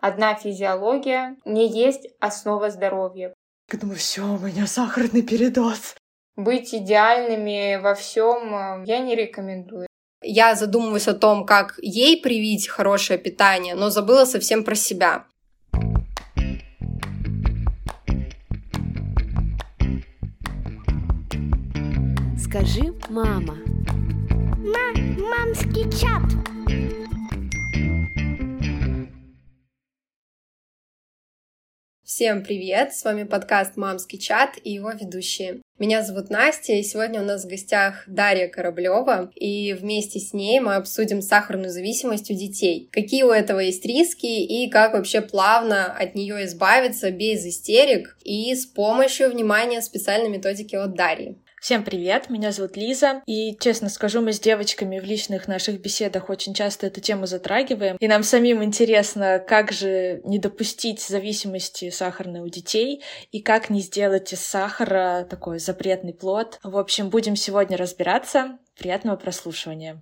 Одна физиология не есть основа здоровья. Я думаю, все, у меня сахарный передоз. Быть идеальными во всем э, я не рекомендую. Я задумываюсь о том, как ей привить хорошее питание, но забыла совсем про себя. Скажи, мама. Ма мамский чат. Всем привет! С вами подкаст «Мамский чат» и его ведущие. Меня зовут Настя, и сегодня у нас в гостях Дарья Кораблева, и вместе с ней мы обсудим сахарную зависимость у детей. Какие у этого есть риски и как вообще плавно от нее избавиться без истерик и с помощью внимания специальной методики от Дарьи. Всем привет, меня зовут Лиза, и, честно скажу, мы с девочками в личных наших беседах очень часто эту тему затрагиваем, и нам самим интересно, как же не допустить зависимости сахарной у детей, и как не сделать из сахара такой запретный плод. В общем, будем сегодня разбираться. Приятного прослушивания.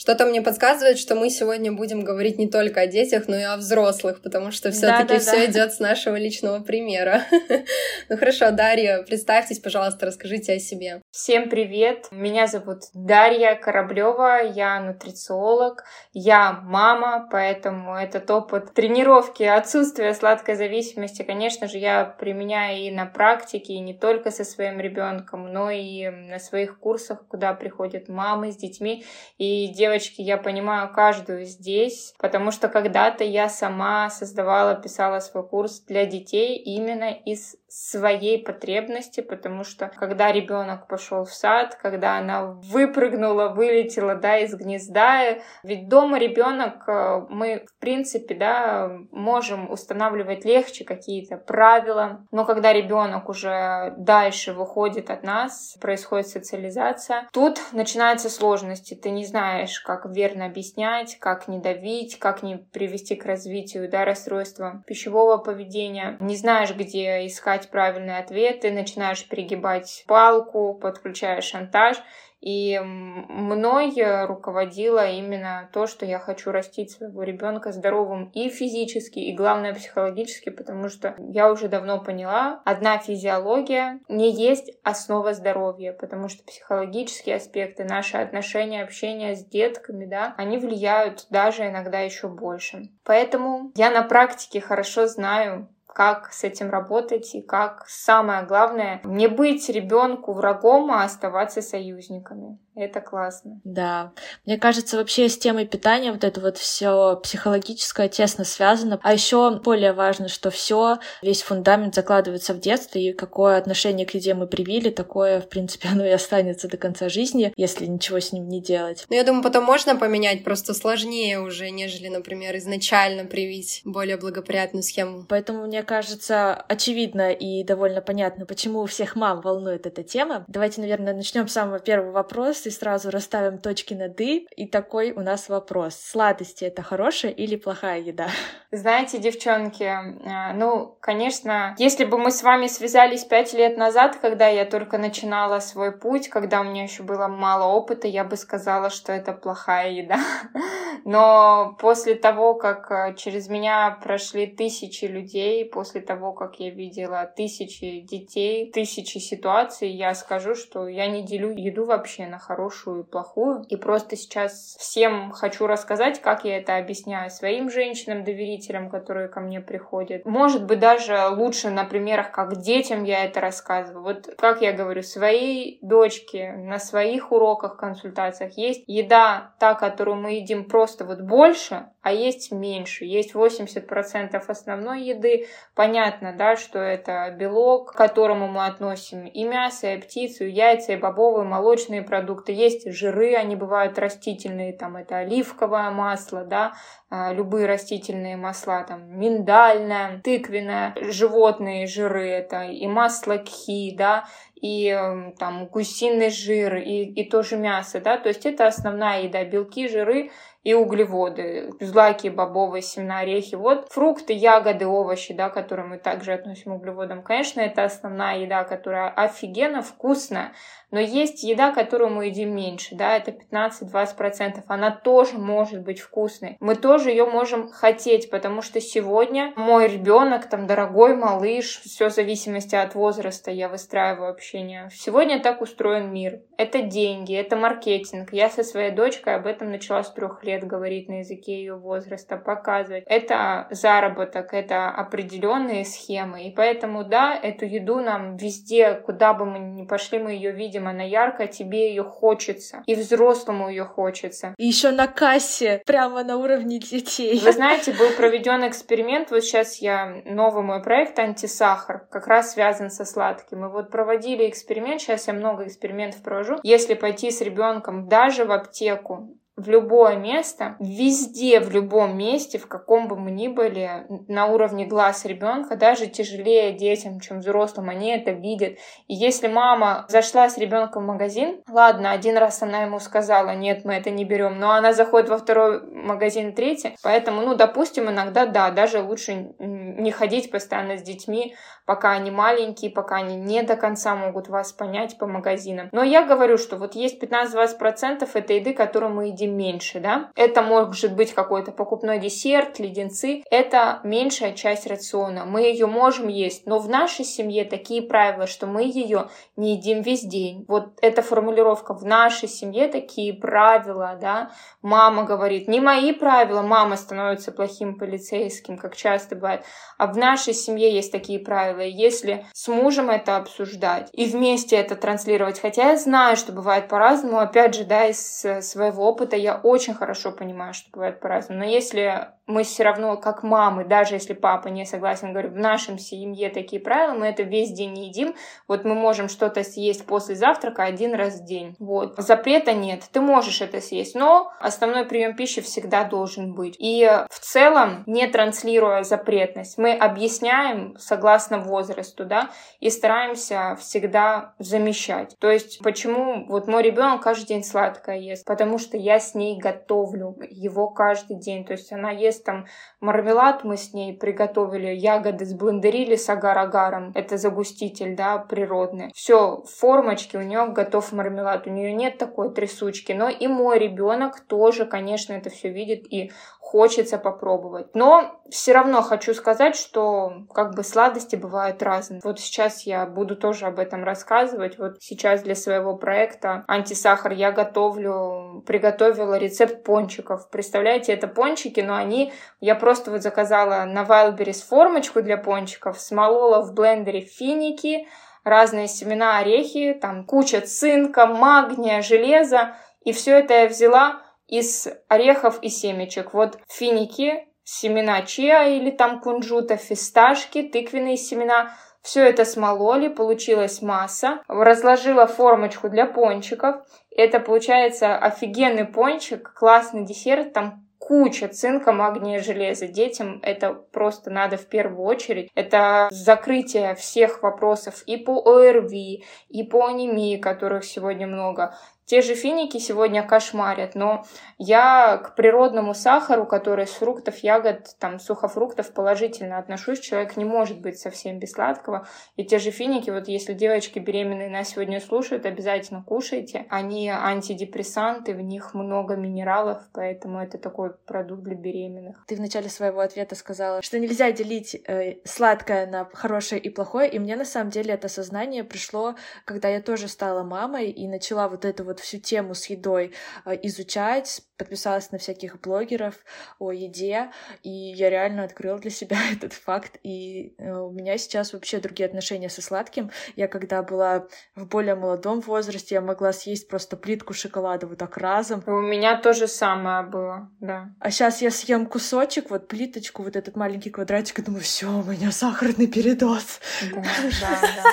Что-то мне подсказывает, что мы сегодня будем говорить не только о детях, но и о взрослых, потому что все-таки да, да, все да. идет с нашего личного примера. ну хорошо, Дарья, представьтесь, пожалуйста, расскажите о себе. Всем привет! Меня зовут Дарья Кораблева, я нутрициолог, я мама, поэтому этот опыт тренировки, отсутствия сладкой зависимости, конечно же, я применяю и на практике, и не только со своим ребенком, но и на своих курсах, куда приходят мамы с детьми и девочки я понимаю каждую здесь, потому что когда-то я сама создавала, писала свой курс для детей именно из своей потребности, потому что когда ребенок пошел в сад, когда она выпрыгнула, вылетела, да, из гнезда, ведь дома ребенок, э, мы, в принципе, да, можем устанавливать легче какие-то правила, но когда ребенок уже дальше выходит от нас, происходит социализация, тут начинаются сложности, ты не знаешь, как верно объяснять, как не давить, как не привести к развитию, да, расстройства пищевого поведения, не знаешь, где искать искать правильные ответы, начинаешь перегибать палку, подключаешь шантаж. И мной руководило именно то, что я хочу растить своего ребенка здоровым и физически, и главное психологически, потому что я уже давно поняла, одна физиология не есть основа здоровья, потому что психологические аспекты, наши отношения, общение с детками, да, они влияют даже иногда еще больше. Поэтому я на практике хорошо знаю, как с этим работать и как самое главное не быть ребенку врагом, а оставаться союзниками. Это классно. Да. Мне кажется, вообще с темой питания вот это вот все психологическое тесно связано. А еще более важно, что все, весь фундамент закладывается в детстве, и какое отношение к еде мы привили, такое, в принципе, оно и останется до конца жизни, если ничего с ним не делать. Ну, я думаю, потом можно поменять, просто сложнее уже, нежели, например, изначально привить более благоприятную схему. Поэтому, мне кажется, очевидно и довольно понятно, почему у всех мам волнует эта тема. Давайте, наверное, начнем с самого первого вопроса и сразу расставим точки над «и». И такой у нас вопрос. Сладости — это хорошая или плохая еда? Знаете, девчонки, э, ну, конечно, если бы мы с вами связались пять лет назад, когда я только начинала свой путь, когда у меня еще было мало опыта, я бы сказала, что это плохая еда. Но после того, как э, через меня прошли тысячи людей, после того, как я видела тысячи детей, тысячи ситуаций, я скажу, что я не делю еду вообще на хорошую и плохую. И просто сейчас всем хочу рассказать, как я это объясняю своим женщинам, доверителям, которые ко мне приходят. Может быть, даже лучше на примерах, как детям я это рассказываю. Вот как я говорю, своей дочке на своих уроках, консультациях есть еда, та, которую мы едим просто вот больше, а есть меньше. Есть 80% основной еды. Понятно, да, что это белок, к которому мы относим и мясо, и птицу, и яйца, и бобовые, молочные продукты. Есть жиры, они бывают растительные, там это оливковое масло, да, а, любые растительные масла, там миндальное, тыквенное, животные жиры, это и масло кхи, да, и там гусиный жир, и, и тоже мясо, да, то есть это основная еда, белки, жиры и углеводы, злаки, бобовые, семена, орехи, вот фрукты, ягоды, овощи, да, которые мы также относим к углеводам. Конечно, это основная еда, которая офигенно вкусная, Но есть еда, которую мы едим меньше, да, это 15-20%. Она тоже может быть вкусной. Мы тоже ее можем хотеть, потому что сегодня мой ребенок, там, дорогой малыш, все в зависимости от возраста я выстраиваю общение. Сегодня так устроен мир. Это деньги, это маркетинг. Я со своей дочкой об этом начала с трех лет говорить на языке ее возраста, показывать. Это заработок, это определенные схемы. И поэтому, да, эту еду нам везде, куда бы мы ни пошли, мы ее видим, она яркая, тебе ее хочется. И взрослому ее хочется. И еще на кассе, прямо на уровне детей. Вы знаете, был проведен эксперимент, вот сейчас я, новый мой проект «Антисахар», как раз связан со сладким. И вот проводили эксперимент, сейчас я много экспериментов провожу. Если пойти с ребенком даже в аптеку, в любое место, везде, в любом месте, в каком бы мы ни были, на уровне глаз ребенка, даже тяжелее детям, чем взрослым, они это видят. И если мама зашла с ребенком в магазин, ладно, один раз она ему сказала, нет, мы это не берем, но она заходит во второй магазин, третий, поэтому, ну, допустим, иногда да, даже лучше не ходить постоянно с детьми, пока они маленькие, пока они не до конца могут вас понять по магазинам. Но я говорю, что вот есть 15-20% этой еды, которую мы едим меньше, да. Это может быть какой-то покупной десерт, леденцы. Это меньшая часть рациона. Мы ее можем есть, но в нашей семье такие правила, что мы ее не едим весь день. Вот эта формулировка в нашей семье такие правила, да. Мама говорит, не мои правила, мама становится плохим полицейским, как часто бывает. А в нашей семье есть такие правила. Если с мужем это обсуждать и вместе это транслировать, хотя я знаю, что бывает по-разному, опять же, да, из своего опыта я очень хорошо понимаю, что бывает по-разному. Но если мы все равно, как мамы, даже если папа не согласен, говорю, в нашем семье такие правила, мы это весь день не едим. Вот мы можем что-то съесть после завтрака один раз в день. Вот. Запрета нет. Ты можешь это съесть, но основной прием пищи всегда должен быть. И в целом, не транслируя запретность, мы объясняем согласно возрасту, да, и стараемся всегда замещать. То есть, почему вот мой ребенок каждый день сладкое ест? Потому что я с ней готовлю его каждый день. То есть она ест там мармелад, мы с ней приготовили, ягоды сблендерили с агар-агаром. Это загуститель, да, природный. Все, в формочке у нее готов мармелад. У нее нет такой трясучки. Но и мой ребенок тоже, конечно, это все видит и хочется попробовать. Но все равно хочу сказать, что как бы сладости бывают разные. Вот сейчас я буду тоже об этом рассказывать. Вот сейчас для своего проекта «Антисахар» я готовлю, приготовила рецепт пончиков. Представляете, это пончики, но они... Я просто вот заказала на Wildberries формочку для пончиков, смолола в блендере финики, разные семена, орехи, там куча цинка, магния, железа. И все это я взяла из орехов и семечек. Вот финики, семена чиа или там кунжута, фисташки, тыквенные семена. Все это смололи, получилась масса. Разложила формочку для пончиков. Это получается офигенный пончик, классный десерт. Там куча цинка, магния, железа. Детям это просто надо в первую очередь. Это закрытие всех вопросов и по ОРВИ, и по анемии, которых сегодня много. Те же финики сегодня кошмарят, но я к природному сахару, который с фруктов, ягод, там, сухофруктов положительно отношусь. Человек не может быть совсем без сладкого. И те же финики, вот если девочки беременные нас сегодня слушают, обязательно кушайте. Они антидепрессанты, в них много минералов, поэтому это такой продукт для беременных. Ты в начале своего ответа сказала, что нельзя делить э, сладкое на хорошее и плохое, и мне на самом деле это сознание пришло, когда я тоже стала мамой и начала вот эту вот всю тему с едой э, изучать, подписалась на всяких блогеров о еде, и я реально открыла для себя этот факт, и э, у меня сейчас вообще другие отношения со сладким. Я когда была в более молодом возрасте, я могла съесть просто плитку шоколада вот так разом. У меня то же самое было, да. А сейчас я съем кусочек, вот плиточку, вот этот маленький квадратик, и думаю, все, у меня сахарный передоз. Да, да, да.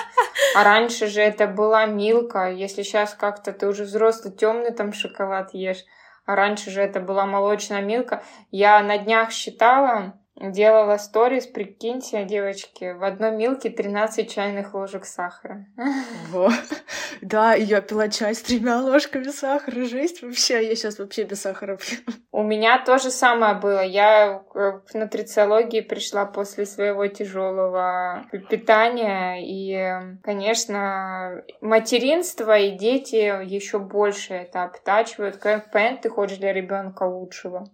А раньше же это была милка. Если сейчас как-то ты уже взрослый, темный там шоколад ешь, а раньше же это была молочная милка. Я на днях считала, делала сторис, прикиньте, девочки, в одной милке 13 чайных ложек сахара. Во. Да, я пила чай с тремя ложками сахара. Жесть вообще, я сейчас вообще без сахара пью. У меня то же самое было. Я в нутрициологии пришла после своего тяжелого питания. И, конечно, материнство и дети еще больше это обтачивают. Понятно, ты хочешь для ребенка лучшего.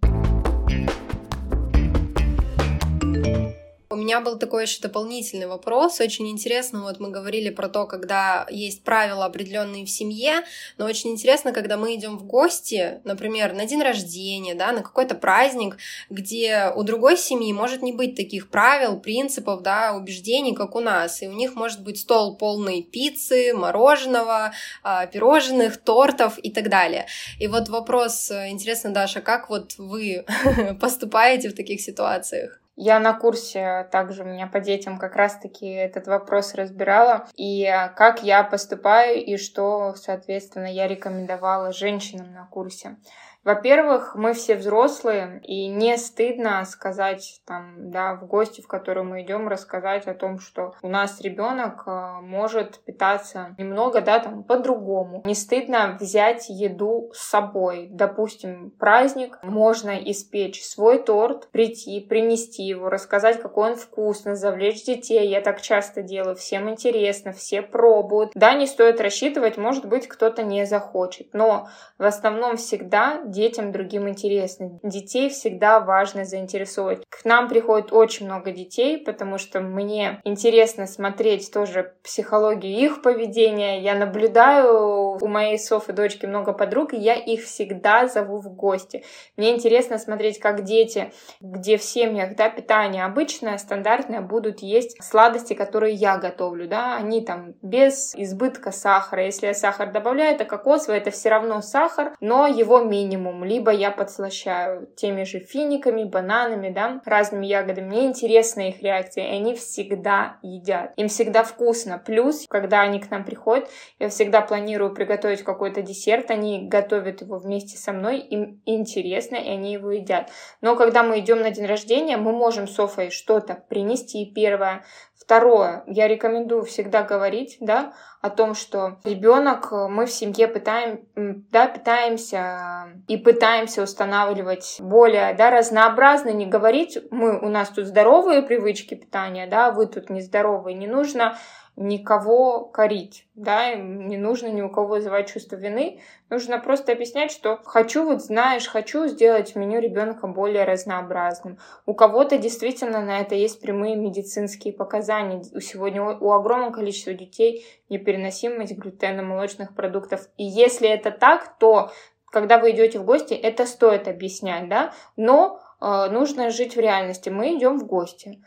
У меня был такой еще дополнительный вопрос. Очень интересно, вот мы говорили про то, когда есть правила определенные в семье, но очень интересно, когда мы идем в гости, например, на день рождения, да, на какой-то праздник, где у другой семьи может не быть таких правил, принципов, да, убеждений, как у нас. И у них может быть стол полный пиццы, мороженого, а, пирожных, тортов и так далее. И вот вопрос, э, интересно, Даша, как вот вы поступаете в таких ситуациях? Я на курсе также у меня по детям как раз-таки этот вопрос разбирала. И как я поступаю и что, соответственно, я рекомендовала женщинам на курсе. Во-первых, мы все взрослые, и не стыдно сказать там, да, в гости, в которую мы идем, рассказать о том, что у нас ребенок э, может питаться немного, да, там, по-другому. Не стыдно взять еду с собой. Допустим, праздник, можно испечь свой торт, прийти, принести его, рассказать, какой он вкусный, завлечь детей. Я так часто делаю, всем интересно, все пробуют. Да, не стоит рассчитывать, может быть, кто-то не захочет, но в основном всегда детям другим интересно. Детей всегда важно заинтересовать. К нам приходит очень много детей, потому что мне интересно смотреть тоже психологию их поведения. Я наблюдаю у моей Софы дочки много подруг, и я их всегда зову в гости. Мне интересно смотреть, как дети, где в семьях да, питание обычное, стандартное, будут есть сладости, которые я готовлю. Да? Они там без избытка сахара. Если я сахар добавляю, это кокосовый, это все равно сахар, но его минимум минимум, либо я подслащаю теми же финиками, бананами, да, разными ягодами. Мне интересна их реакция, и они всегда едят. Им всегда вкусно. Плюс, когда они к нам приходят, я всегда планирую приготовить какой-то десерт, они готовят его вместе со мной, им интересно, и они его едят. Но когда мы идем на день рождения, мы можем Софой что-то принести первое, Второе, я рекомендую всегда говорить, да, о том, что ребенок, мы в семье пытаем, да, питаемся и пытаемся устанавливать более, да, разнообразно, не говорить, мы, у нас тут здоровые привычки питания, да, вы тут нездоровые, не нужно никого корить, да, не нужно ни у кого вызывать чувство вины, нужно просто объяснять, что хочу, вот знаешь, хочу сделать меню ребенка более разнообразным. У кого-то действительно на это есть прямые медицинские показания. Сегодня у огромного количества детей непереносимость глютена, молочных продуктов. И если это так, то когда вы идете в гости, это стоит объяснять, да, но э, нужно жить в реальности. Мы идем в гости.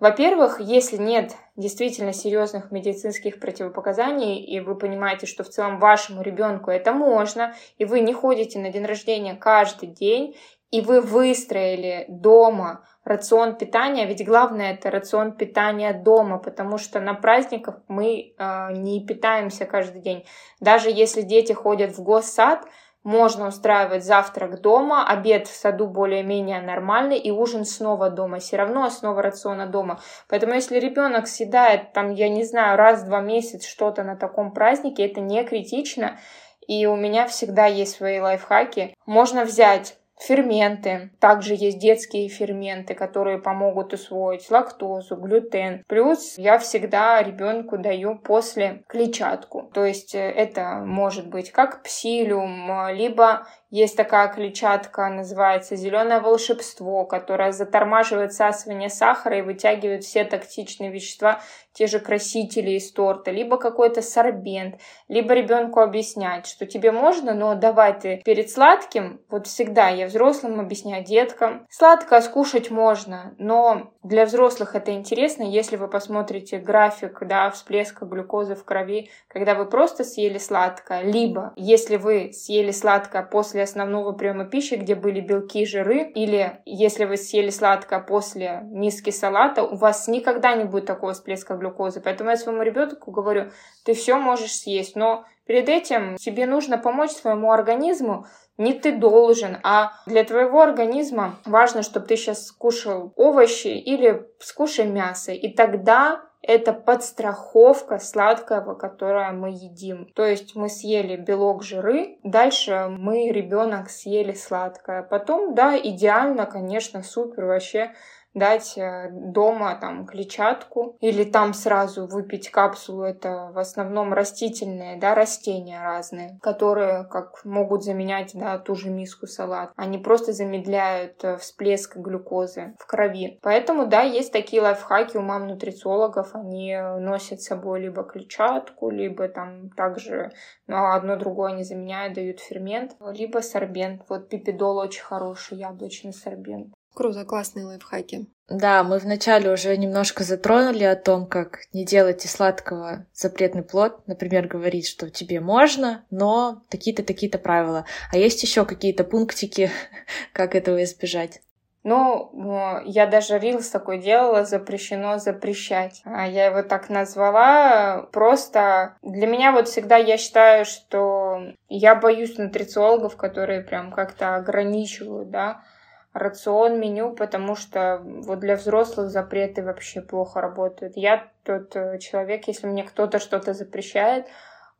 Во-первых, если нет действительно серьезных медицинских противопоказаний, и вы понимаете, что в целом вашему ребенку это можно, и вы не ходите на день рождения каждый день, и вы выстроили дома рацион питания, ведь главное это рацион питания дома, потому что на праздниках мы э, не питаемся каждый день. Даже если дети ходят в госсад, можно устраивать завтрак дома, обед в саду более-менее нормальный и ужин снова дома. Все равно основа рациона дома. Поэтому если ребенок съедает, там, я не знаю, раз в два месяца что-то на таком празднике, это не критично. И у меня всегда есть свои лайфхаки. Можно взять ферменты. Также есть детские ферменты, которые помогут усвоить лактозу, глютен. Плюс я всегда ребенку даю после клетчатку. То есть э, это может быть как псилиум, либо есть такая клетчатка, называется зеленое волшебство, которая затормаживает всасывание сахара и вытягивает все токсичные вещества, те же красители из торта, либо какой-то сорбент, либо ребенку объяснять, что тебе можно, но давай ты перед сладким, вот всегда я взрослым объясняю деткам, сладкое скушать можно, но для взрослых это интересно, если вы посмотрите график, да, всплеска глюкозы в крови, когда вы просто съели сладкое, либо если вы съели сладкое после основного приема пищи, где были белки и жиры, или если вы съели сладкое после миски салата, у вас никогда не будет такого всплеска глюкозы. Поэтому я своему ребенку говорю, ты все можешь съесть, но перед этим тебе нужно помочь своему организму не ты должен, а для твоего организма важно, чтобы ты сейчас скушал овощи или скушай мясо. И тогда это подстраховка сладкого, которое мы едим. То есть мы съели белок, жиры, дальше мы, ребенок, съели сладкое. Потом, да, идеально, конечно, супер, вообще дать э, дома там клетчатку или там сразу выпить капсулу. Это в основном растительные, да, растения разные, которые как могут заменять, да, ту же миску салат. Они просто замедляют э, всплеск глюкозы в крови. Поэтому, да, есть такие лайфхаки у мам нутрициологов. Они носят с собой либо клетчатку, либо там также ну, одно другое не заменяют, дают фермент, либо сорбент. Вот пипидол очень хороший, яблочный сорбент. Круто, классные лайфхаки. Да, мы вначале уже немножко затронули о том, как не делать из сладкого запретный плод. Например, говорить, что тебе можно, но такие-то, такие-то правила. А есть еще какие-то пунктики, как этого избежать? Ну, я даже рилс такой делала, запрещено запрещать. А я его так назвала. Просто для меня вот всегда я считаю, что я боюсь нутрициологов, которые прям как-то ограничивают, да, рацион, меню, потому что вот для взрослых запреты вообще плохо работают. Я тот э, человек, если мне кто-то что-то запрещает,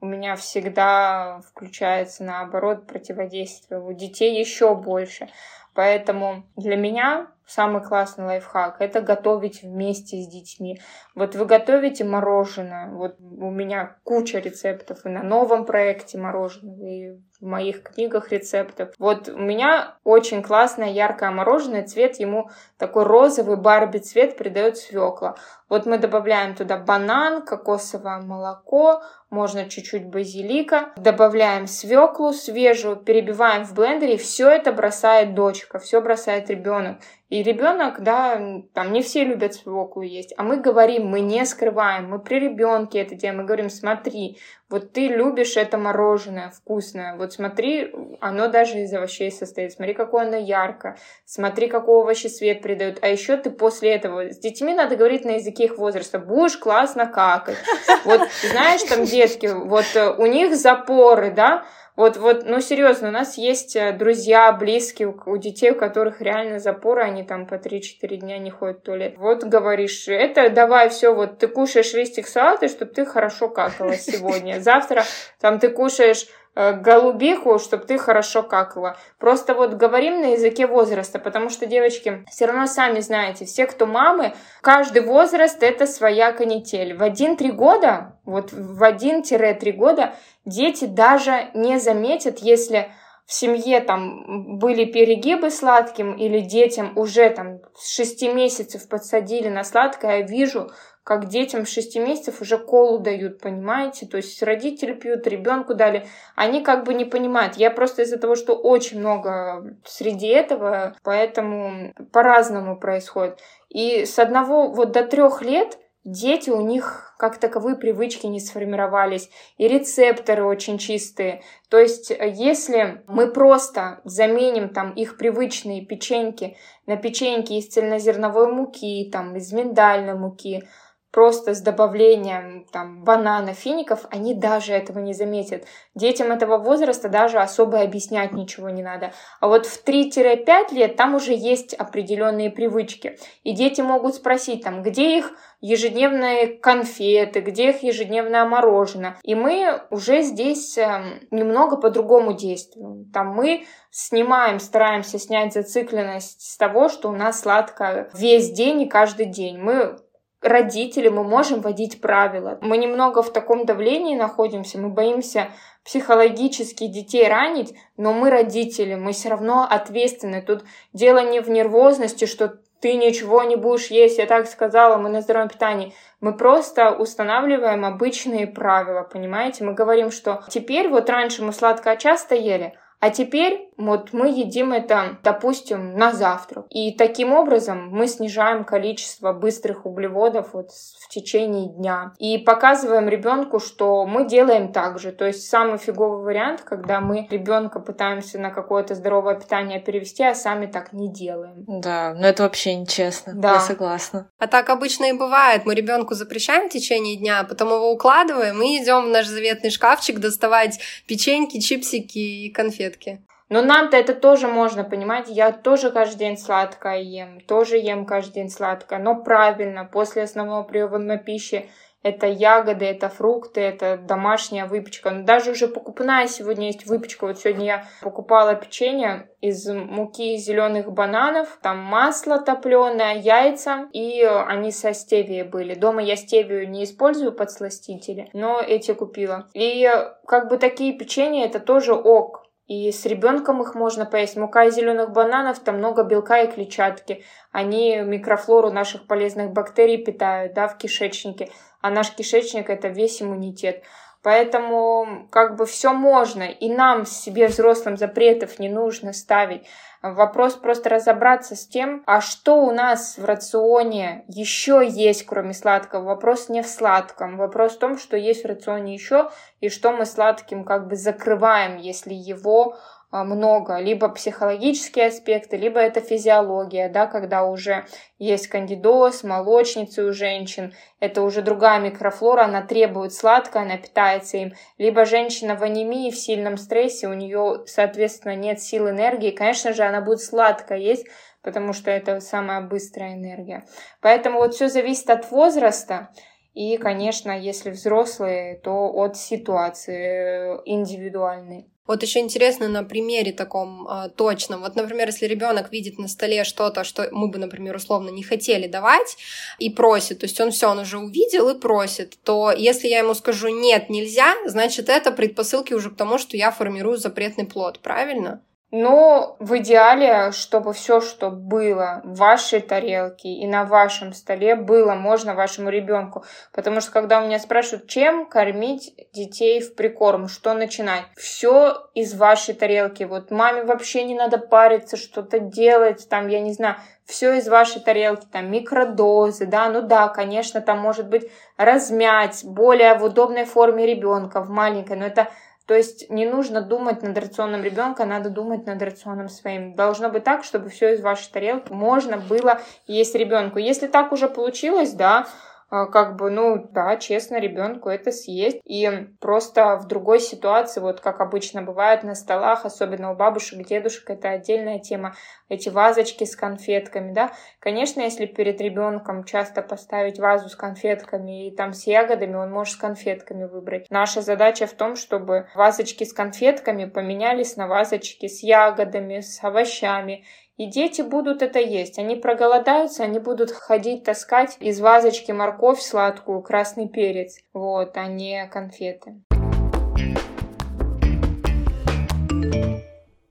у меня всегда включается наоборот противодействие. У детей еще больше. Поэтому для меня самый классный лайфхак — это готовить вместе с детьми. Вот вы готовите мороженое, вот у меня куча рецептов и на новом проекте мороженого, и в моих книгах рецептов. Вот у меня очень классное яркое мороженое, цвет ему такой розовый барби цвет придает свекла. Вот мы добавляем туда банан, кокосовое молоко, можно чуть-чуть базилика, добавляем свеклу свежую, перебиваем в блендере, и все это бросает дочка, все бросает ребенок. И ребенок, да, там не все любят свеклу есть, а мы говорим, мы не скрываем, мы при ребенке это делаем, мы говорим, смотри, вот ты любишь это мороженое вкусное, вот смотри, оно даже из овощей состоит, смотри, какое оно ярко, смотри, какой овощесвет придает, а еще ты после этого, с детьми надо говорить на языке их возраста, будешь классно какать, вот, знаешь, там детки, вот э, у них запоры, да, вот, вот, ну серьезно, у нас есть э, друзья, близкие у, у детей, у которых реально запоры, они там по 3-4 дня не ходят в туалет. Вот говоришь, это давай все, вот ты кушаешь листик салата, чтобы ты хорошо какала сегодня. Завтра там ты кушаешь Э, голубиху, чтобы ты хорошо какала. Просто вот говорим на языке возраста, потому что, девочки, все равно сами знаете, все, кто мамы, каждый возраст это своя канитель. В 1-3 года, вот в 1-3 года дети даже не заметят, если в семье там были перегибы сладким или детям уже там с 6 месяцев подсадили на сладкое, я вижу, как детям 6 месяцев уже колу дают, понимаете? То есть родители пьют, ребенку дали. Они как бы не понимают. Я просто из-за того, что очень много среди этого, поэтому по-разному происходит. И с одного вот до трех лет дети, у них как таковые привычки не сформировались, и рецепторы очень чистые. То есть, если мы просто заменим там их привычные печеньки на печеньки из цельнозерновой муки, там, из миндальной муки, просто с добавлением там, банана, фиников, они даже этого не заметят. Детям этого возраста даже особо объяснять ничего не надо. А вот в 3-5 лет там уже есть определенные привычки. И дети могут спросить, там, где их ежедневные конфеты, где их ежедневное мороженое. И мы уже здесь эм, немного по-другому действуем. Там мы снимаем, стараемся снять зацикленность с того, что у нас сладко весь день и каждый день. Мы родители, мы можем вводить правила. Мы немного в таком давлении находимся, мы боимся психологически детей ранить, но мы родители, мы все равно ответственны. Тут дело не в нервозности, что ты ничего не будешь есть, я так сказала, мы на здоровом питании. Мы просто устанавливаем обычные правила, понимаете? Мы говорим, что теперь вот раньше мы сладкое часто ели, а теперь вот мы едим это, допустим, на завтрак. И таким образом мы снижаем количество быстрых углеводов вот в течение дня. И показываем ребенку, что мы делаем так же. То есть самый фиговый вариант, когда мы ребенка пытаемся на какое-то здоровое питание перевести, а сами так не делаем. Да, но это вообще нечестно. Да. Я согласна. А так обычно и бывает. Мы ребенку запрещаем в течение дня, а потом его укладываем и идем в наш заветный шкафчик доставать печеньки, чипсики и конфетки. Но нам-то это тоже можно, понимаете, я тоже каждый день сладкое ем, тоже ем каждый день сладкое, но правильно, после основного приема пищи это ягоды, это фрукты, это домашняя выпечка. Но даже уже покупная сегодня есть выпечка. Вот сегодня я покупала печенье из муки зеленых бананов, там масло топленое, яйца, и они со стевией были. Дома я стевию не использую подсластители, но эти купила. И как бы такие печенья это тоже ок. И с ребенком их можно поесть. Мука из зеленых бананов, там много белка и клетчатки. Они микрофлору наших полезных бактерий питают, да, в кишечнике. А наш кишечник это весь иммунитет. Поэтому как бы все можно, и нам себе взрослым запретов не нужно ставить. Вопрос просто разобраться с тем, а что у нас в рационе еще есть, кроме сладкого. Вопрос не в сладком, вопрос в том, что есть в рационе еще, и что мы сладким как бы закрываем, если его много, либо психологические аспекты, либо это физиология, да, когда уже есть кандидоз, молочницы у женщин, это уже другая микрофлора, она требует сладкое, она питается им, либо женщина в анемии, в сильном стрессе, у нее, соответственно, нет сил энергии, конечно же, она будет сладкое есть, потому что это самая быстрая энергия. Поэтому вот все зависит от возраста, и, конечно, если взрослые, то от ситуации э, индивидуальной. Вот еще интересно на примере таком э, точном. Вот, например, если ребенок видит на столе что-то, что мы бы, например, условно не хотели давать, и просит, то есть он все, он уже увидел и просит, то если я ему скажу нет, нельзя, значит это предпосылки уже к тому, что я формирую запретный плод, правильно? Но в идеале, чтобы все, что было в вашей тарелке и на вашем столе, было можно вашему ребенку. Потому что когда у меня спрашивают, чем кормить детей в прикорм, что начинать, все из вашей тарелки. Вот маме вообще не надо париться, что-то делать, там, я не знаю, все из вашей тарелки, там микродозы, да, ну да, конечно, там может быть размять более в удобной форме ребенка, в маленькой, но это то есть не нужно думать над рационом ребенка, надо думать над рационом своим. Должно быть так, чтобы все из вашей тарелки можно было есть ребенку. Если так уже получилось, да, а, как бы, ну, да, честно, ребенку это съесть. И просто в другой ситуации, вот как обычно бывает на столах, особенно у бабушек, дедушек, это отдельная тема. Эти вазочки с конфетками, да. Конечно, если перед ребенком часто поставить вазу с конфетками и там с ягодами, он может с конфетками выбрать. Наша задача в том, чтобы вазочки с конфетками поменялись на вазочки с ягодами, с овощами и дети будут это есть. Они проголодаются, они будут ходить таскать из вазочки морковь сладкую, красный перец, вот, а не конфеты.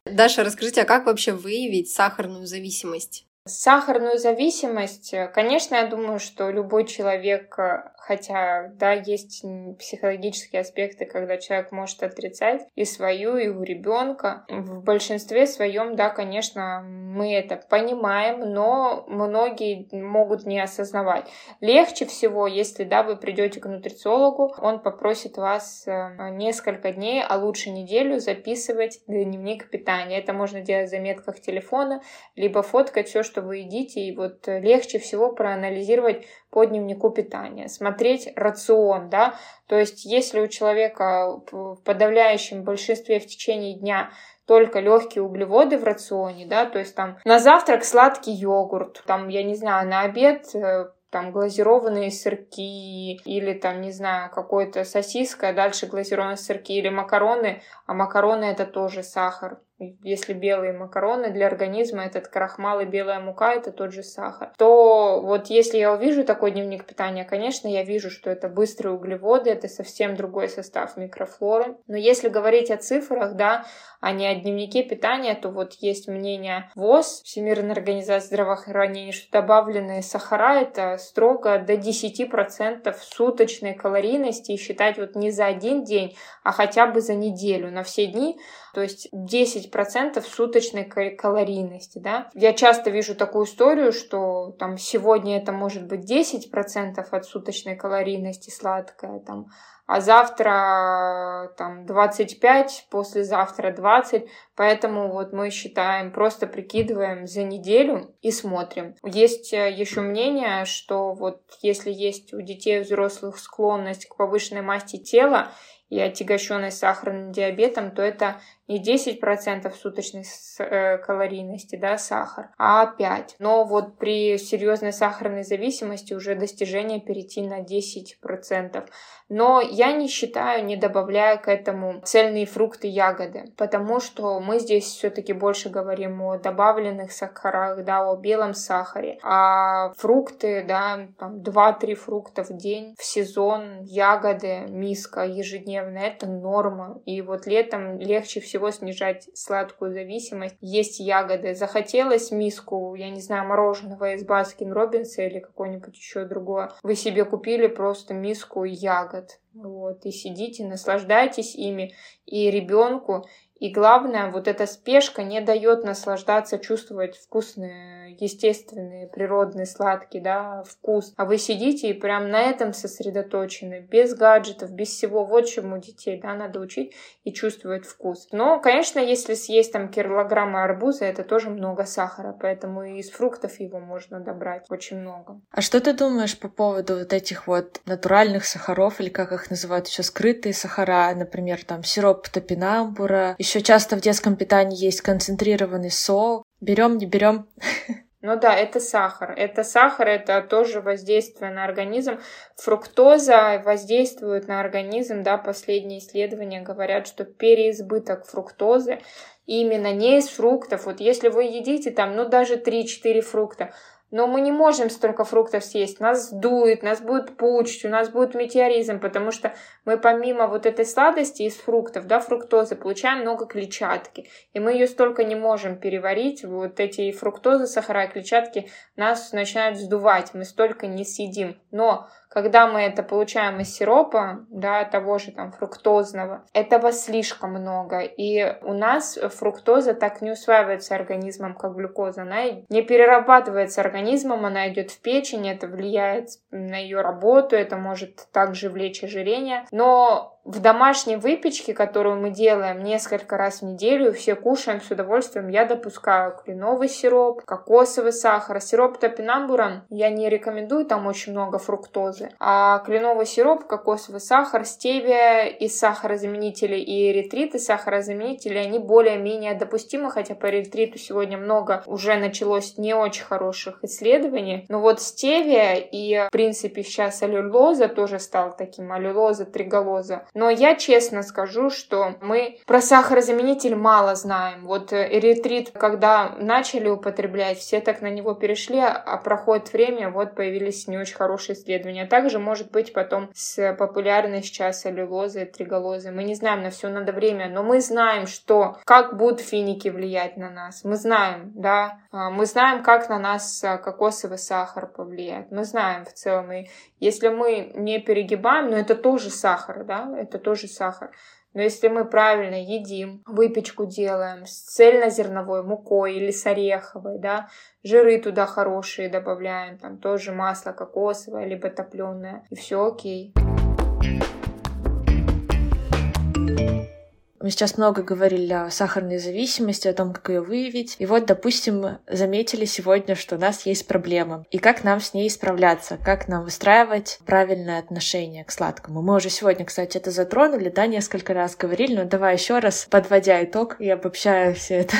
Даша, расскажите, а как вообще выявить сахарную зависимость? Сахарную зависимость, конечно, я думаю, что любой человек Хотя, да, есть психологические аспекты, когда человек может отрицать и свою, и у ребенка. В большинстве своем, да, конечно, мы это понимаем, но многие могут не осознавать. Легче всего, если, да, вы придете к нутрициологу, он попросит вас э, несколько дней, а лучше неделю записывать дневник питания. Это можно делать в заметках телефона, либо фоткать все, что вы едите, и вот легче всего проанализировать по дневнику питания, смотреть рацион, да, то есть если у человека в подавляющем большинстве в течение дня только легкие углеводы в рационе, да, то есть там на завтрак сладкий йогурт, там, я не знаю, на обед э, там глазированные сырки или там, не знаю, какой-то сосиска, а дальше глазированные сырки или макароны, а макароны это тоже сахар если белые макароны для организма, этот крахмал и белая мука, это тот же сахар, то вот если я увижу такой дневник питания, конечно, я вижу, что это быстрые углеводы, это совсем другой состав микрофлоры. Но если говорить о цифрах, да, а не о дневнике питания, то вот есть мнение ВОЗ, Всемирной организации здравоохранения, что добавленные сахара это строго до 10% суточной калорийности и считать вот не за один день, а хотя бы за неделю на все дни, то есть 10% суточной калорийности, да. Я часто вижу такую историю, что там сегодня это может быть 10% от суточной калорийности сладкое, там, а завтра там 25, послезавтра 20, поэтому вот мы считаем, просто прикидываем за неделю и смотрим. Есть э, еще мнение, что вот если есть у детей взрослых склонность к повышенной массе тела и отягощенность сахарным диабетом, то это не 10% суточной э, калорийности, да, сахар, а 5. Но вот при серьезной сахарной зависимости уже достижение перейти на 10%. Но я не считаю, не добавляя к этому цельные фрукты, ягоды, потому что мы здесь все-таки больше говорим о добавленных сахарах, да, о белом сахаре, а фрукты, да, там 2-3 фрукта в день, в сезон, ягоды, миска ежедневно, это норма. И вот летом легче всего снижать сладкую зависимость, есть ягоды. Захотелось миску, я не знаю, мороженого из Баскин Робинса или какое-нибудь еще другое. Вы себе купили просто миску ягод. Вот, и сидите, наслаждайтесь ими, и ребенку, и главное, вот эта спешка не дает наслаждаться, чувствовать вкусные, естественные, природные, сладкий, да, вкус. А вы сидите и прям на этом сосредоточены, без гаджетов, без всего. Вот чему детей, да, надо учить и чувствовать вкус. Но, конечно, если съесть там килограммы арбуза, это тоже много сахара, поэтому и из фруктов его можно добрать очень много. А что ты думаешь по поводу вот этих вот натуральных сахаров, или как их называют еще скрытые сахара, например, там сироп топинамбура, еще часто в детском питании есть концентрированный сол. Берем, не берем. Ну да, это сахар. Это сахар, это тоже воздействие на организм. Фруктоза воздействует на организм, да, последние исследования говорят, что переизбыток фруктозы именно не из фруктов. Вот если вы едите там, ну даже 3-4 фрукта, но мы не можем столько фруктов съесть. Нас дует, нас будет пучить, у нас будет метеоризм, потому что мы помимо вот этой сладости из фруктов, да, фруктозы, получаем много клетчатки. И мы ее столько не можем переварить. Вот эти фруктозы, сахара и клетчатки нас начинают сдувать. Мы столько не съедим. Но когда мы это получаем из сиропа, да, того же там фруктозного, этого слишком много. И у нас фруктоза так не усваивается организмом, как глюкоза. Она не перерабатывается организмом, она идет в печень, это влияет на ее работу, это может также влечь ожирение. Но в домашней выпечке, которую мы делаем несколько раз в неделю, все кушаем с удовольствием, я допускаю кленовый сироп, кокосовый сахар. Сироп топинамбура я не рекомендую, там очень много фруктозы. А кленовый сироп, кокосовый сахар, стевия и сахарозаменители и эритриты сахарозаменители, они более-менее допустимы, хотя по эритриту сегодня много уже началось не очень хороших исследований. Но вот стевия и, в принципе, сейчас аллюлоза тоже стал таким, аллюлоза, триголоза, но я честно скажу, что мы про сахарозаменитель мало знаем. Вот эритрит, когда начали употреблять, все так на него перешли, а проходит время, вот появились не очень хорошие исследования. Также может быть потом с популярной сейчас аллюлозой, триголозой. Мы не знаем, на все надо время, но мы знаем, что как будут финики влиять на нас. Мы знаем, да, а, мы знаем, как на нас а, кокосовый сахар повлияет. Мы знаем в целом. И если мы не перегибаем, но это тоже сахар, да, это тоже сахар. Но если мы правильно едим, выпечку делаем с цельнозерновой мукой или с ореховой, да, жиры туда хорошие добавляем, там тоже масло кокосовое, либо топленое, и все окей. Мы сейчас много говорили о сахарной зависимости, о том, как ее выявить. И вот, допустим, заметили сегодня, что у нас есть проблема. И как нам с ней справляться? Как нам выстраивать правильное отношение к сладкому? Мы уже сегодня, кстати, это затронули, да, несколько раз говорили, но давай еще раз, подводя итог и обобщая все это.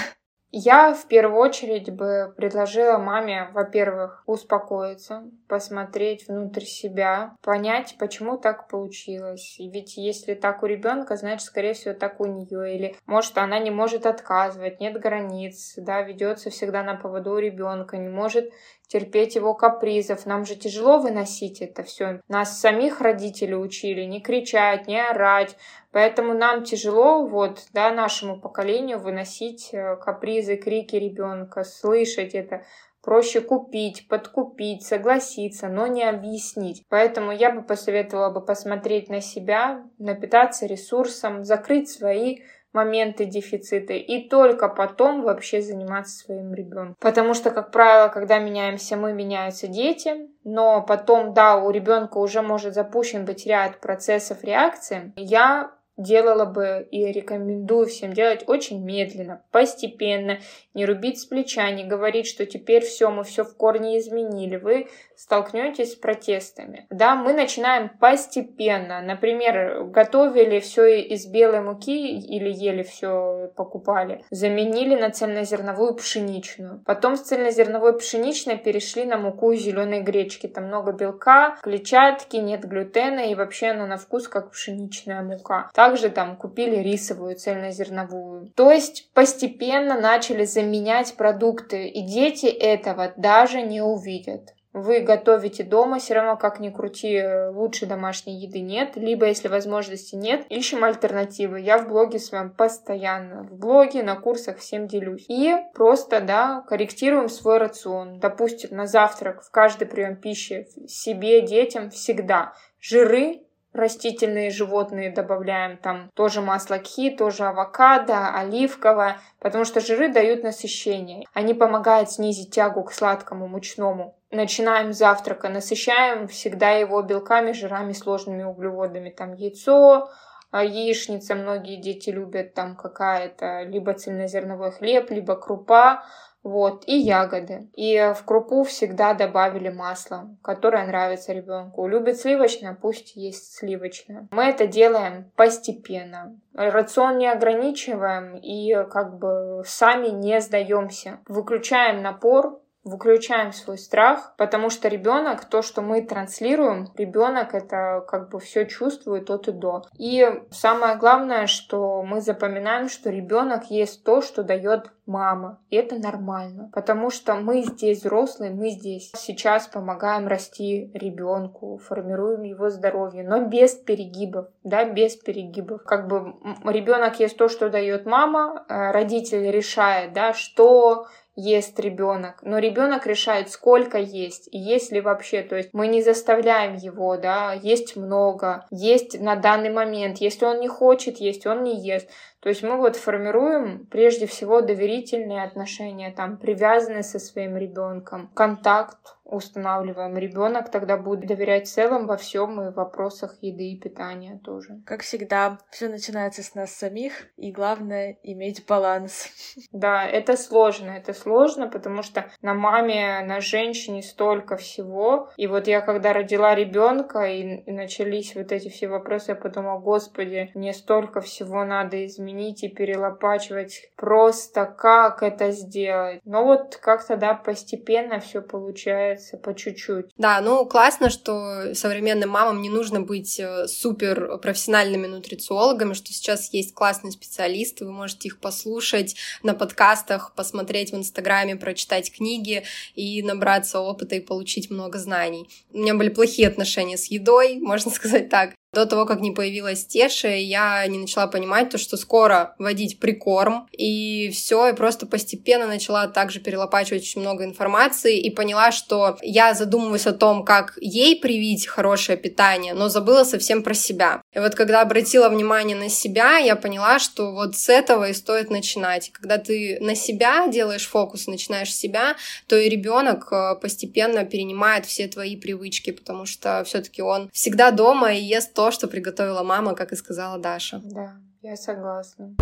Я в первую очередь бы предложила маме, во-первых, успокоиться, посмотреть внутрь себя, понять, почему так получилось. Ведь если так у ребенка, значит, скорее всего, так у нее. Или, может, она не может отказывать, нет границ, да, ведется всегда на поводу у ребенка, не может терпеть его капризов. Нам же тяжело выносить это все. Нас самих родители учили не кричать, не орать. Поэтому нам тяжело, вот, да, нашему поколению выносить э, капризы, крики ребенка, слышать это. Проще купить, подкупить, согласиться, но не объяснить. Поэтому я бы посоветовала бы посмотреть на себя, напитаться ресурсом, закрыть свои моменты дефицита и только потом вообще заниматься своим ребенком. Потому что, как правило, когда меняемся мы, меняются дети, но потом, да, у ребенка уже может запущен быть ряд процессов реакции. Я делала бы и рекомендую всем делать очень медленно, постепенно, не рубить с плеча, не говорить, что теперь все, мы все в корне изменили. Вы столкнетесь с протестами. Да, мы начинаем постепенно. Например, готовили все из белой муки или ели все, покупали. Заменили на цельнозерновую пшеничную. Потом с цельнозерновой пшеничной перешли на муку зеленой гречки. Там много белка, клетчатки, нет глютена и вообще она на вкус как пшеничная мука. Также там купили рисовую цельнозерновую. То есть постепенно начали заменять продукты, и дети этого даже не увидят вы готовите дома, все равно как ни крути, лучше домашней еды нет. Либо, если возможности нет, ищем альтернативы. Я в блоге с вами постоянно. В блоге, на курсах всем делюсь. И просто, да, корректируем свой рацион. Допустим, на завтрак в каждый прием пищи себе, детям всегда жиры, растительные животные добавляем, там тоже масло кхи, тоже авокадо, оливковое, потому что жиры дают насыщение. Они помогают снизить тягу к сладкому, мучному. Начинаем с завтрака, насыщаем всегда его белками, жирами, сложными углеводами. Там яйцо, а, яичница, многие дети любят там какая-то, либо цельнозерновой хлеб, либо крупа, вот, и ягоды. И в крупу всегда добавили масло, которое нравится ребенку. Любит сливочное, пусть есть сливочное. Мы это делаем постепенно. Рацион не ограничиваем и как бы сами не сдаемся. Выключаем напор, выключаем свой страх, потому что ребенок, то, что мы транслируем, ребенок это как бы все чувствует от и до. И самое главное, что мы запоминаем, что ребенок есть то, что дает мама. И это нормально, потому что мы здесь взрослые, мы здесь сейчас помогаем расти ребенку, формируем его здоровье, но без перегибов, да, без перегибов. Как бы ребенок есть то, что дает мама, э, родитель решает, да, что ест ребенок, но ребенок решает, сколько есть и есть ли вообще. То есть мы не заставляем его, да, есть много, есть на данный момент. Если он не хочет есть, он не ест. То есть мы вот формируем прежде всего доверительные отношения, там, привязанность со своим ребенком, контакт, устанавливаем. Ребенок тогда будет доверять целом во всем и в вопросах еды и питания тоже. Как всегда, все начинается с нас самих, и главное иметь баланс. Да, это сложно, это сложно, потому что на маме, на женщине столько всего. И вот я когда родила ребенка и, и начались вот эти все вопросы, я подумала, господи, мне столько всего надо изменить и перелопачивать. Просто как это сделать? Но вот как-то, да, постепенно все получается по чуть-чуть. Да, ну классно, что современным мамам не нужно быть э, супер профессиональными нутрициологами, что сейчас есть классные специалисты, вы можете их послушать на подкастах, посмотреть в Инстаграме, прочитать книги и набраться опыта и получить много знаний. У меня были плохие отношения с едой, можно сказать так. До того, как не появилась Теша, я не начала понимать то, что скоро вводить прикорм, и все, и просто постепенно начала также перелопачивать очень много информации, и поняла, что я задумываюсь о том, как ей привить хорошее питание, но забыла совсем про себя. И вот когда обратила внимание на себя, я поняла, что вот с этого и стоит начинать. Когда ты на себя делаешь фокус, начинаешь себя, то и ребенок э, постепенно перенимает все твои привычки, потому что все-таки он всегда дома и ест то, то, что приготовила мама, как и сказала Даша. Да, я согласна.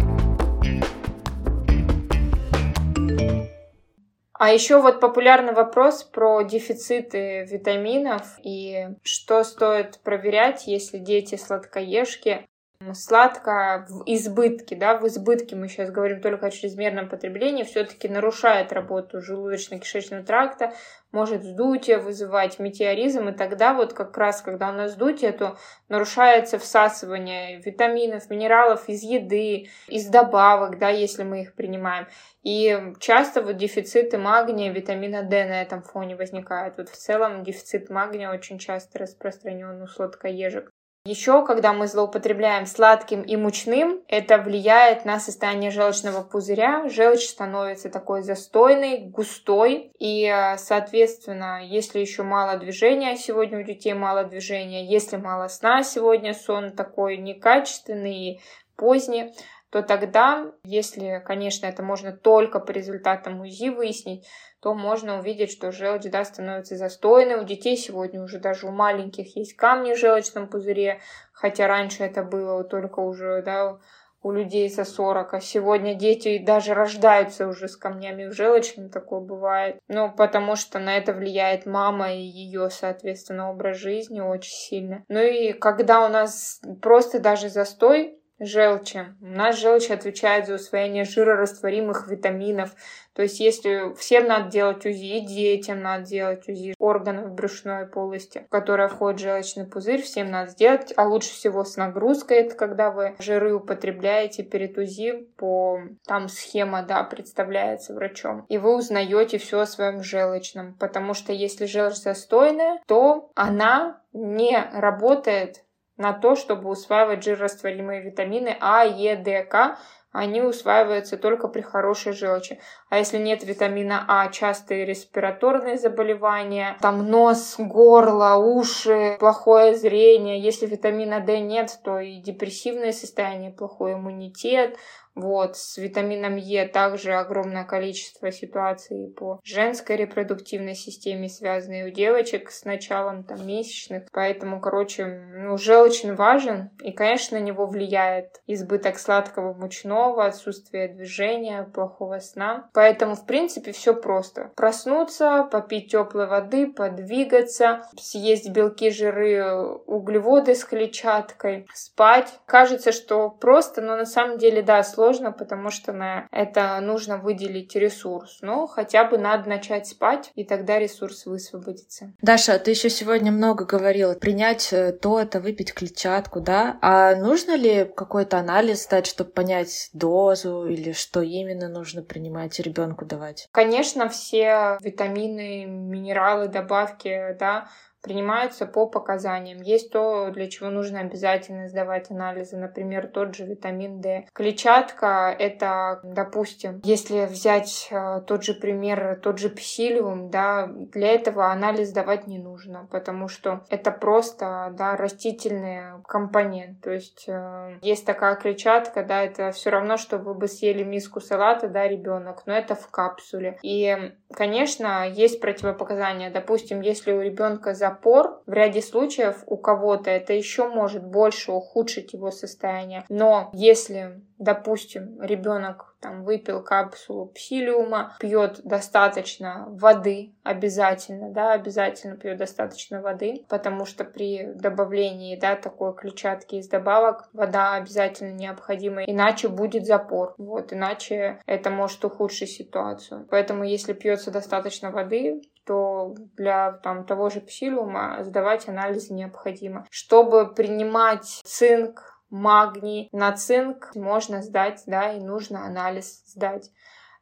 А еще вот популярный вопрос про дефициты витаминов и что стоит проверять, если дети сладкоежки. Сладко в избытке, да, в избытке мы сейчас говорим только о чрезмерном потреблении, все-таки нарушает работу желудочно-кишечного тракта, может вздутие вызывать, метеоризм, и тогда вот как раз, когда у нас вздутие, то нарушается всасывание витаминов, минералов из еды, из добавок, да, если мы их принимаем. И часто вот дефициты магния, витамина D на этом фоне возникают. Вот в целом дефицит магния очень часто распространен у сладкоежек. Еще, когда мы злоупотребляем сладким и мучным, это влияет на состояние желчного пузыря. Желчь становится такой застойной, густой. И, э, соответственно, если еще мало движения, сегодня у детей мало движения, если мало сна сегодня, сон такой некачественный, поздний, то тогда, если, конечно, это можно только по результатам УЗИ выяснить, то можно увидеть, что желчь да, становится застойной. У детей сегодня уже даже у маленьких есть камни в желчном пузыре, хотя раньше это было только уже да, у людей за 40, а сегодня дети даже рождаются уже с камнями в желчном, такое бывает. Ну, потому что на это влияет мама и ее, соответственно, образ жизни очень сильно. Ну и когда у нас просто даже застой желчи. У нас желчь отвечает за усвоение жирорастворимых витаминов. То есть если всем надо делать УЗИ, и детям надо делать УЗИ органов брюшной полости, в которая входит желчный пузырь, всем надо сделать, а лучше всего с нагрузкой, это когда вы жиры употребляете перед УЗИ по там схема, да, представляется врачом, и вы узнаете все о своем желчном, потому что если желчь застойная, то она не работает на то, чтобы усваивать жирорастворимые витамины А, Е, Д, К, они усваиваются только при хорошей желчи. А если нет витамина А, частые респираторные заболевания, там нос, горло, уши, плохое зрение. Если витамина D нет, то и депрессивное состояние, плохой иммунитет, вот, с витамином Е также огромное количество ситуаций по женской репродуктивной системе, связанные у девочек с началом там месячных. Поэтому, короче, ну, желчный важен, и, конечно, на него влияет избыток сладкого мучного, отсутствие движения, плохого сна. Поэтому, в принципе, все просто. Проснуться, попить теплой воды, подвигаться, съесть белки, жиры, углеводы с клетчаткой, спать. Кажется, что просто, но на самом деле, да, сложно сложно, потому что на это нужно выделить ресурс. Но хотя бы надо начать спать, и тогда ресурс высвободится. Даша, ты еще сегодня много говорила. Принять э, то, это выпить клетчатку, да? А нужно ли какой-то анализ стать, чтобы понять дозу или что именно нужно принимать и ребенку давать? Конечно, все витамины, минералы, добавки, да, принимаются по показаниям. Есть то, для чего нужно обязательно сдавать анализы, например, тот же витамин D. Клетчатка — это, допустим, если взять э, тот же пример, тот же псилиум, да, для этого анализ сдавать не нужно, потому что это просто, да, растительный компонент. То есть э, есть такая клетчатка, да, это все равно, что вы бы съели миску салата, да, ребенок, но это в капсуле. И, конечно, есть противопоказания. Допустим, если у ребенка за запор, в ряде случаев у кого-то это еще может больше ухудшить его состояние. Но если, допустим, ребенок там выпил капсулу псилиума, пьет достаточно воды, обязательно, да, обязательно пьет достаточно воды, потому что при добавлении, да, такой клетчатки из добавок вода обязательно необходима, иначе будет запор, вот, иначе это может ухудшить ситуацию. Поэтому, если пьется достаточно воды, то для там, того же псилиума сдавать анализы необходимо. Чтобы принимать цинк, магний, на цинк можно сдать, да, и нужно анализ сдать.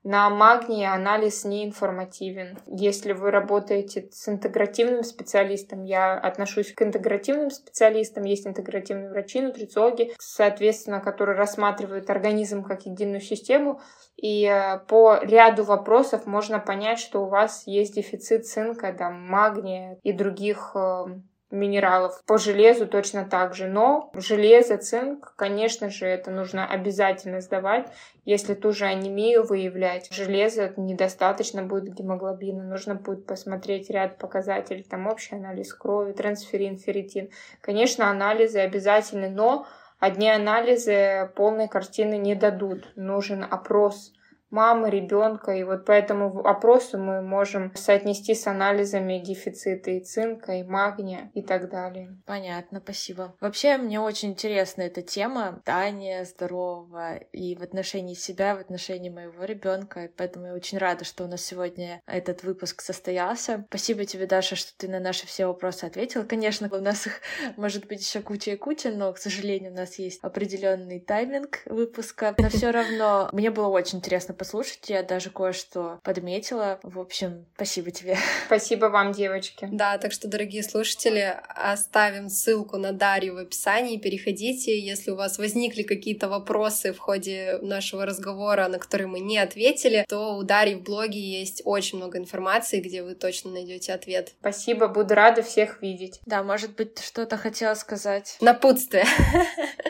На магний анализ не информативен. Если вы работаете с интегративным специалистом, я отношусь к интегративным специалистам, есть интегративные врачи, нутрициологи, соответственно, которые рассматривают организм как единую систему, и э, по ряду вопросов можно понять, что у вас есть дефицит цинка, да, магния и других э, минералов. По железу точно так же. Но железо, цинк, конечно же, это нужно обязательно сдавать, если ту же анемию выявлять. Железа недостаточно будет гемоглобина. Нужно будет посмотреть ряд показателей. Там общий анализ крови, трансферин, ферритин. Конечно, анализы обязательны, но одни анализы полной картины не дадут. Нужен опрос мамы, ребенка. И вот по этому опросу мы можем соотнести с анализами дефицита и цинка, и магния и так далее. Понятно, спасибо. Вообще, мне очень интересна эта тема питания здорового и в отношении себя, в отношении моего ребенка. Поэтому я очень рада, что у нас сегодня этот выпуск состоялся. Спасибо тебе, Даша, что ты на наши все вопросы ответила. Конечно, у нас их может быть еще куча и куча, но, к сожалению, у нас есть определенный тайминг выпуска. Но все равно мне было очень интересно послушать. Я даже кое-что подметила. В общем, спасибо тебе. Спасибо вам, девочки. Да, так что, дорогие слушатели, оставим ссылку на Дарью в описании. Переходите, если у вас возникли какие-то вопросы в ходе нашего разговора, на которые мы не ответили, то у Дарьи в блоге есть очень много информации, где вы точно найдете ответ. Спасибо, буду рада всех видеть. Да, может быть, что-то хотела сказать. Напутствие.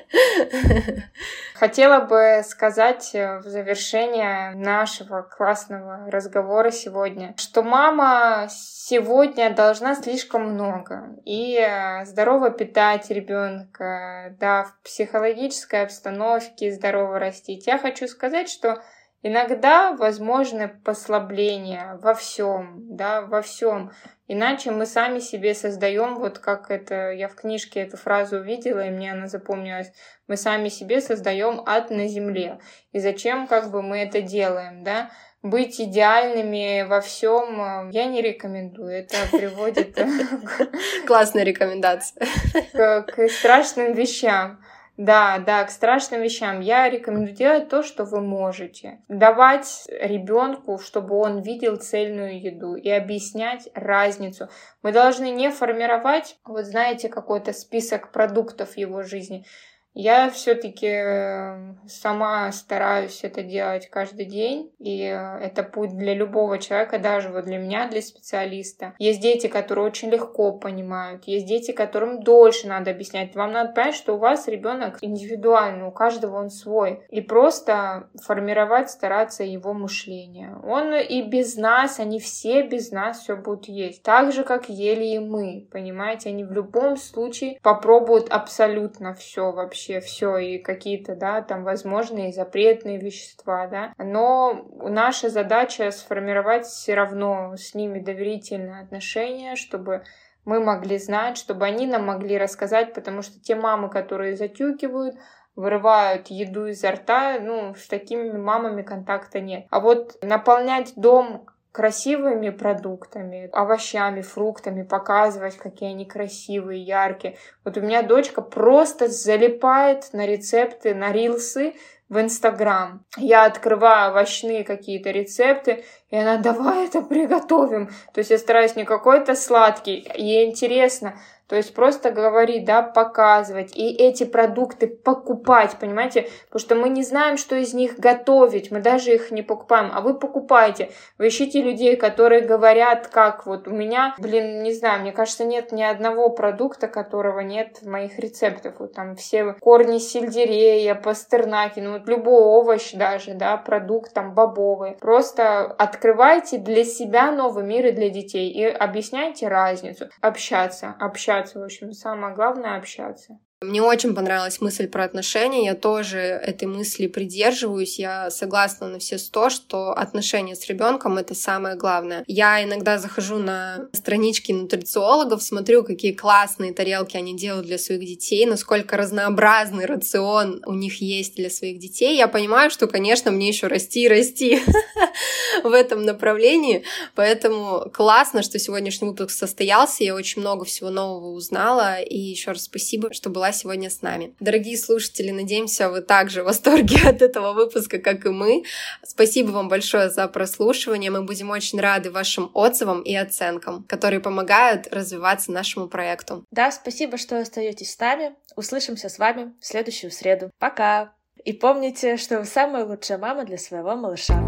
Хотела бы сказать в завершение нашего классного разговора сегодня, что мама сегодня должна слишком много. И здорово питать ребенка, да, в психологической обстановке здорово растить. Я хочу сказать, что Иногда возможны послабления во всем, да, во всем. Иначе мы сами себе создаем, вот как это, я в книжке эту фразу увидела, и мне она запомнилась, мы сами себе создаем ад на земле. И зачем как бы мы это делаем, да? Быть идеальными во всем я не рекомендую. Это приводит Классная рекомендация. К страшным вещам. Да, да, к страшным вещам. Я рекомендую делать то, что вы можете. Давать ребенку, чтобы он видел цельную еду и объяснять разницу. Мы должны не формировать, вот знаете, какой-то список продуктов его жизни. Я все-таки э, сама стараюсь это делать каждый день, и э, это путь для любого человека, даже вот для меня, для специалиста. Есть дети, которые очень легко понимают, есть дети, которым дольше надо объяснять. Вам надо понять, что у вас ребенок индивидуальный, у каждого он свой, и просто формировать, стараться его мышление. Он и без нас, они все без нас все будут есть. Так же, как ели и мы, понимаете? Они в любом случае попробуют абсолютно все вообще вообще все и какие-то, да, там возможные запретные вещества, да. Но наша задача сформировать все равно с ними доверительные отношения, чтобы мы могли знать, чтобы они нам могли рассказать, потому что те мамы, которые затюкивают, вырывают еду изо рта, ну, с такими мамами контакта нет. А вот наполнять дом красивыми продуктами, овощами, фруктами, показывать, какие они красивые, яркие. Вот у меня дочка просто залипает на рецепты, на рилсы в Инстаграм. Я открываю овощные какие-то рецепты, и она, давай это приготовим. То есть я стараюсь не какой-то сладкий, ей интересно, то есть просто говорить, да, показывать и эти продукты покупать, понимаете? Потому что мы не знаем, что из них готовить, мы даже их не покупаем, а вы покупаете. Вы ищите людей, которые говорят, как вот у меня, блин, не знаю, мне кажется, нет ни одного продукта, которого нет в моих рецептах. Вот там все корни сельдерея, пастернаки, ну вот любой овощ даже, да, продукт там бобовый. Просто открывайте для себя новый мир и для детей и объясняйте разницу. Общаться, общаться общаться. В общем, самое главное — общаться. Мне очень понравилась мысль про отношения. Я тоже этой мысли придерживаюсь. Я согласна на все сто, что отношения с ребенком это самое главное. Я иногда захожу на странички нутрициологов, смотрю, какие классные тарелки они делают для своих детей, насколько разнообразный рацион у них есть для своих детей. Я понимаю, что, конечно, мне еще расти и расти в этом направлении. Поэтому классно, что сегодняшний выпуск состоялся. Я очень много всего нового узнала. И еще раз спасибо, что была сегодня с нами. Дорогие слушатели, надеемся, вы также в восторге от этого выпуска, как и мы. Спасибо вам большое за прослушивание. Мы будем очень рады вашим отзывам и оценкам, которые помогают развиваться нашему проекту. Да, спасибо, что остаетесь с нами. Услышимся с вами в следующую среду. Пока! И помните, что вы самая лучшая мама для своего малыша.